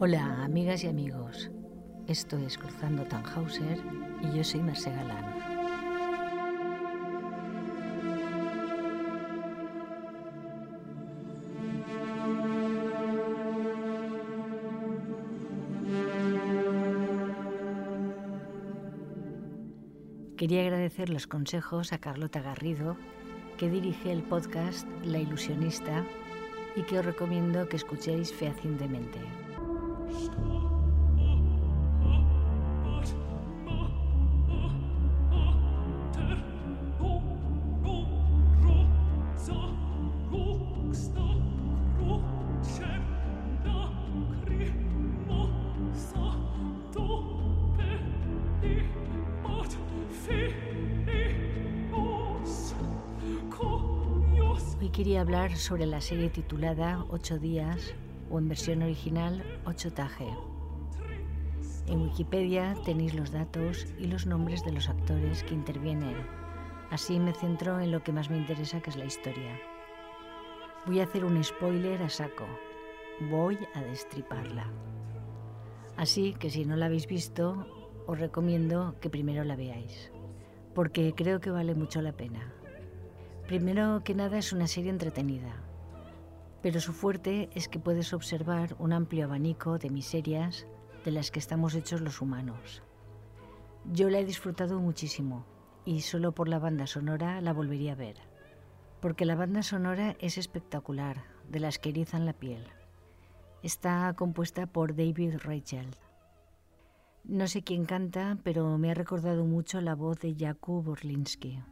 Hola, amigas y amigos. Esto es Cruzando Tannhauser y yo soy Mercé Galán. Quería agradecer los consejos a Carlota Garrido, que dirige el podcast La Ilusionista y que os recomiendo que escuchéis fehacientemente. Hoy quería hablar sobre la serie titulada Ocho días o en versión original Ocho Taje. En Wikipedia tenéis los datos y los nombres de los actores que intervienen. Así me centro en lo que más me interesa, que es la historia. Voy a hacer un spoiler a saco. Voy a destriparla. Así que si no la habéis visto, os recomiendo que primero la veáis, porque creo que vale mucho la pena. Primero que nada es una serie entretenida, pero su fuerte es que puedes observar un amplio abanico de miserias de las que estamos hechos los humanos. Yo la he disfrutado muchísimo y solo por la banda sonora la volvería a ver, porque la banda sonora es espectacular, de las que erizan la piel. Está compuesta por David Rachel. No sé quién canta, pero me ha recordado mucho la voz de Jakub Orlinsky.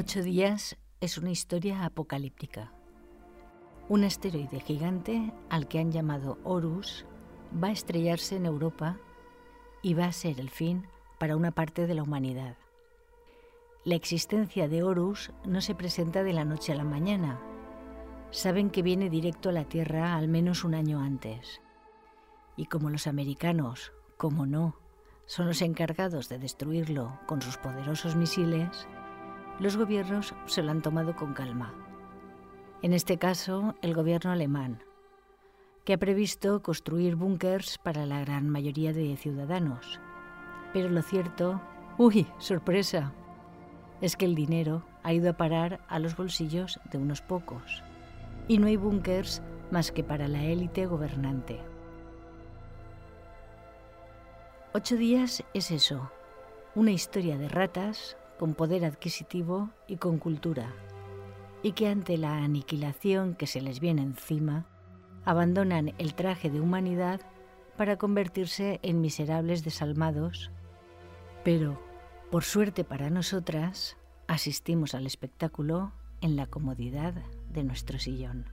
Ocho días es una historia apocalíptica. Un asteroide gigante al que han llamado Horus va a estrellarse en Europa y va a ser el fin para una parte de la humanidad. La existencia de Horus no se presenta de la noche a la mañana. Saben que viene directo a la Tierra al menos un año antes. Y como los americanos, como no, son los encargados de destruirlo con sus poderosos misiles, los gobiernos se lo han tomado con calma. En este caso, el gobierno alemán, que ha previsto construir búnkers para la gran mayoría de ciudadanos. Pero lo cierto, uy, sorpresa, es que el dinero ha ido a parar a los bolsillos de unos pocos. Y no hay búnkers más que para la élite gobernante. Ocho días es eso, una historia de ratas con poder adquisitivo y con cultura, y que ante la aniquilación que se les viene encima, abandonan el traje de humanidad para convertirse en miserables desalmados, pero, por suerte para nosotras, asistimos al espectáculo en la comodidad de nuestro sillón.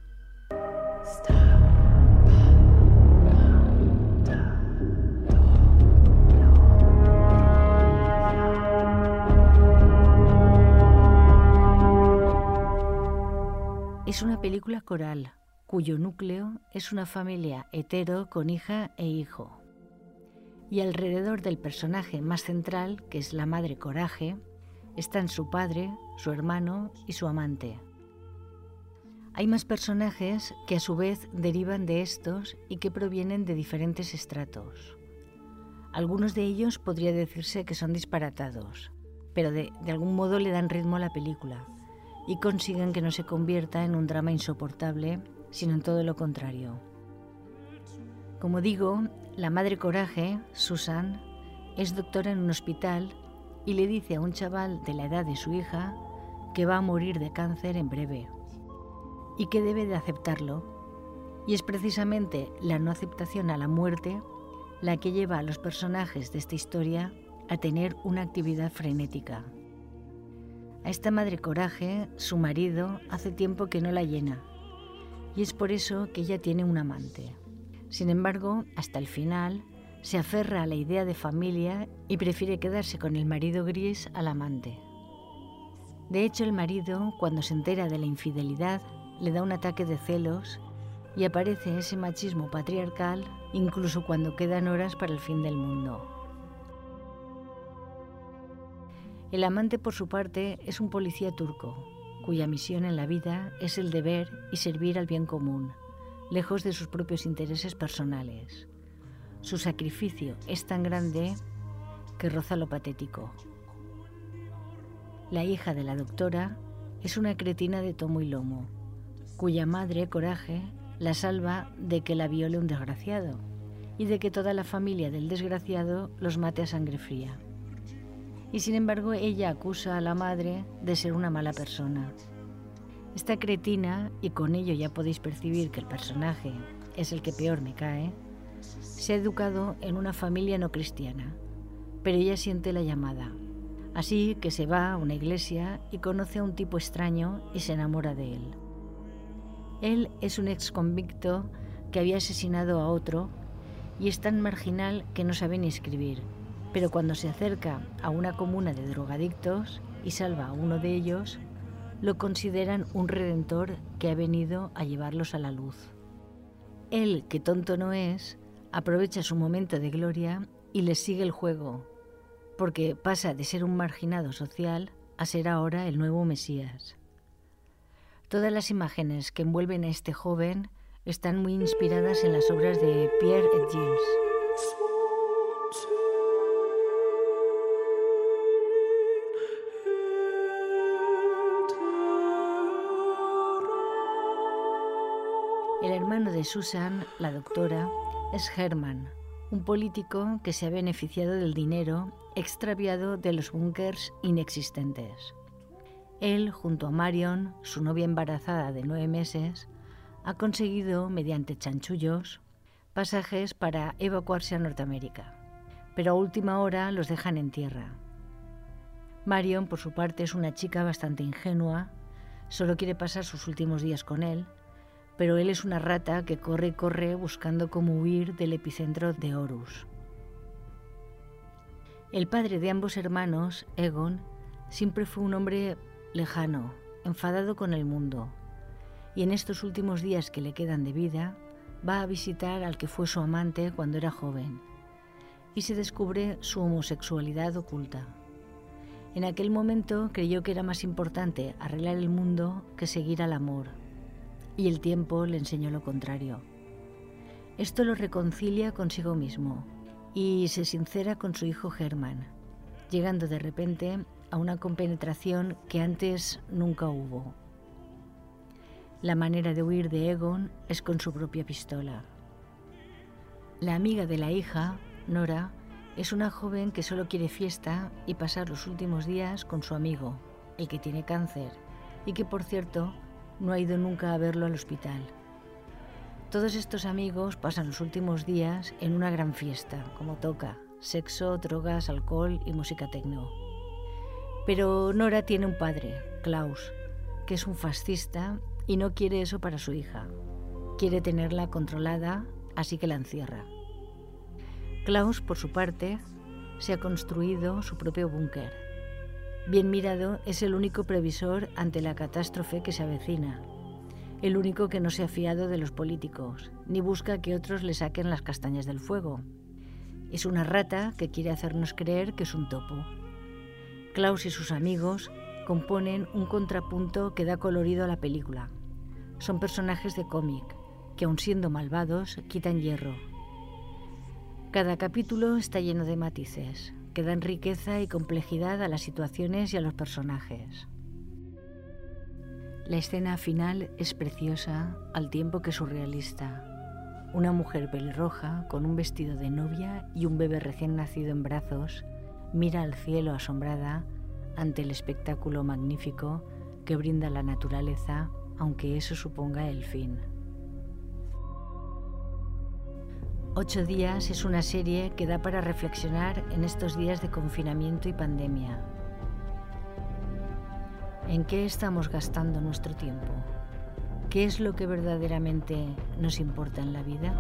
Película coral cuyo núcleo es una familia hetero con hija e hijo. Y alrededor del personaje más central, que es la madre Coraje, están su padre, su hermano y su amante. Hay más personajes que a su vez derivan de estos y que provienen de diferentes estratos. Algunos de ellos podría decirse que son disparatados, pero de, de algún modo le dan ritmo a la película y consiguen que no se convierta en un drama insoportable, sino en todo lo contrario. Como digo, la madre coraje, Susan, es doctora en un hospital y le dice a un chaval de la edad de su hija que va a morir de cáncer en breve y que debe de aceptarlo. Y es precisamente la no aceptación a la muerte la que lleva a los personajes de esta historia a tener una actividad frenética. A esta madre coraje, su marido, hace tiempo que no la llena, y es por eso que ella tiene un amante. Sin embargo, hasta el final, se aferra a la idea de familia y prefiere quedarse con el marido gris al amante. De hecho, el marido, cuando se entera de la infidelidad, le da un ataque de celos y aparece ese machismo patriarcal incluso cuando quedan horas para el fin del mundo. El amante, por su parte, es un policía turco, cuya misión en la vida es el deber y servir al bien común, lejos de sus propios intereses personales. Su sacrificio es tan grande que roza lo patético. La hija de la doctora es una cretina de tomo y lomo, cuya madre, Coraje, la salva de que la viole un desgraciado y de que toda la familia del desgraciado los mate a sangre fría y sin embargo ella acusa a la madre de ser una mala persona. Esta cretina, y con ello ya podéis percibir que el personaje es el que peor me cae, se ha educado en una familia no cristiana, pero ella siente la llamada. Así que se va a una iglesia y conoce a un tipo extraño y se enamora de él. Él es un ex convicto que había asesinado a otro y es tan marginal que no sabe ni escribir pero cuando se acerca a una comuna de drogadictos y salva a uno de ellos, lo consideran un redentor que ha venido a llevarlos a la luz. Él, que tonto no es, aprovecha su momento de gloria y les sigue el juego, porque pasa de ser un marginado social a ser ahora el nuevo Mesías. Todas las imágenes que envuelven a este joven están muy inspiradas en las obras de Pierre et Gilles. Susan, la doctora, es Herman, un político que se ha beneficiado del dinero extraviado de los búnkers inexistentes. Él, junto a Marion, su novia embarazada de nueve meses, ha conseguido, mediante chanchullos, pasajes para evacuarse a Norteamérica, pero a última hora los dejan en tierra. Marion, por su parte, es una chica bastante ingenua, solo quiere pasar sus últimos días con él pero él es una rata que corre y corre buscando cómo huir del epicentro de Horus. El padre de ambos hermanos, Egon, siempre fue un hombre lejano, enfadado con el mundo, y en estos últimos días que le quedan de vida, va a visitar al que fue su amante cuando era joven, y se descubre su homosexualidad oculta. En aquel momento creyó que era más importante arreglar el mundo que seguir al amor y el tiempo le enseñó lo contrario. Esto lo reconcilia consigo mismo y se sincera con su hijo Germán, llegando de repente a una compenetración que antes nunca hubo. La manera de huir de Egon es con su propia pistola. La amiga de la hija, Nora, es una joven que solo quiere fiesta y pasar los últimos días con su amigo, el que tiene cáncer, y que por cierto no ha ido nunca a verlo al hospital. Todos estos amigos pasan los últimos días en una gran fiesta, como toca, sexo, drogas, alcohol y música tecno. Pero Nora tiene un padre, Klaus, que es un fascista y no quiere eso para su hija. Quiere tenerla controlada, así que la encierra. Klaus, por su parte, se ha construido su propio búnker. Bien mirado, es el único previsor ante la catástrofe que se avecina, el único que no se ha fiado de los políticos, ni busca que otros le saquen las castañas del fuego. Es una rata que quiere hacernos creer que es un topo. Klaus y sus amigos componen un contrapunto que da colorido a la película. Son personajes de cómic, que aun siendo malvados, quitan hierro. Cada capítulo está lleno de matices, que dan riqueza y complejidad a las situaciones y a los personajes. La escena final es preciosa al tiempo que surrealista. Una mujer pelirroja con un vestido de novia y un bebé recién nacido en brazos mira al cielo asombrada ante el espectáculo magnífico que brinda la naturaleza, aunque eso suponga el fin. Ocho días es una serie que da para reflexionar en estos días de confinamiento y pandemia. ¿En qué estamos gastando nuestro tiempo? ¿Qué es lo que verdaderamente nos importa en la vida?